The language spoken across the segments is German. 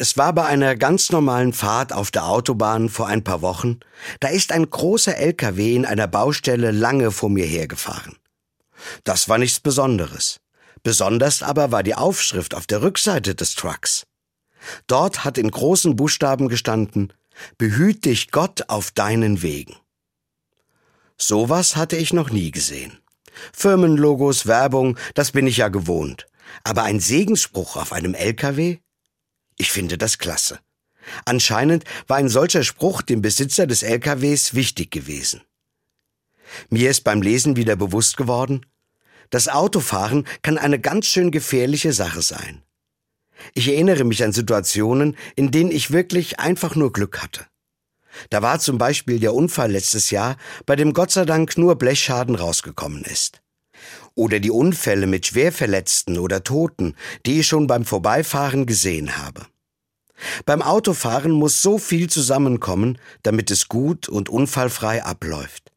Es war bei einer ganz normalen Fahrt auf der Autobahn vor ein paar Wochen, da ist ein großer LKW in einer Baustelle lange vor mir hergefahren. Das war nichts Besonderes. Besonders aber war die Aufschrift auf der Rückseite des Trucks. Dort hat in großen Buchstaben gestanden, Behüt dich Gott auf deinen Wegen. Sowas hatte ich noch nie gesehen. Firmenlogos, Werbung, das bin ich ja gewohnt. Aber ein Segensspruch auf einem LKW? Ich finde das klasse. Anscheinend war ein solcher Spruch dem Besitzer des LKWs wichtig gewesen. Mir ist beim Lesen wieder bewusst geworden, das Autofahren kann eine ganz schön gefährliche Sache sein. Ich erinnere mich an Situationen, in denen ich wirklich einfach nur Glück hatte. Da war zum Beispiel der Unfall letztes Jahr, bei dem Gott sei Dank nur Blechschaden rausgekommen ist. Oder die Unfälle mit Schwerverletzten oder Toten, die ich schon beim Vorbeifahren gesehen habe. Beim Autofahren muss so viel zusammenkommen, damit es gut und unfallfrei abläuft.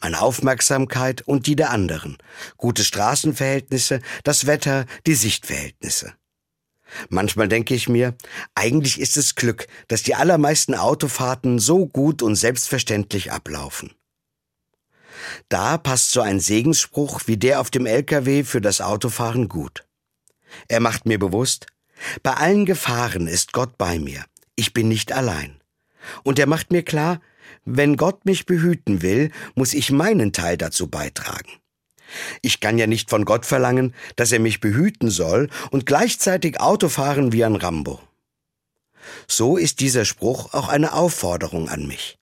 Meine Aufmerksamkeit und die der anderen, gute Straßenverhältnisse, das Wetter, die Sichtverhältnisse. Manchmal denke ich mir, eigentlich ist es Glück, dass die allermeisten Autofahrten so gut und selbstverständlich ablaufen. Da passt so ein Segensspruch wie der auf dem LKW für das Autofahren gut. Er macht mir bewusst, bei allen Gefahren ist Gott bei mir. Ich bin nicht allein. Und er macht mir klar, wenn Gott mich behüten will, muss ich meinen Teil dazu beitragen. Ich kann ja nicht von Gott verlangen, dass er mich behüten soll und gleichzeitig Auto fahren wie ein Rambo. So ist dieser Spruch auch eine Aufforderung an mich.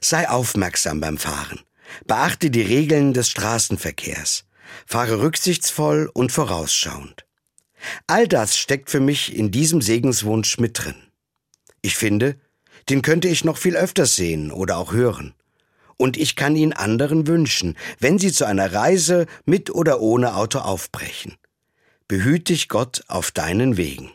Sei aufmerksam beim Fahren. Beachte die Regeln des Straßenverkehrs. Fahre rücksichtsvoll und vorausschauend. All das steckt für mich in diesem Segenswunsch mit drin. Ich finde, den könnte ich noch viel öfters sehen oder auch hören. Und ich kann ihn anderen wünschen, wenn sie zu einer Reise mit oder ohne Auto aufbrechen. Behüt dich Gott auf deinen Wegen.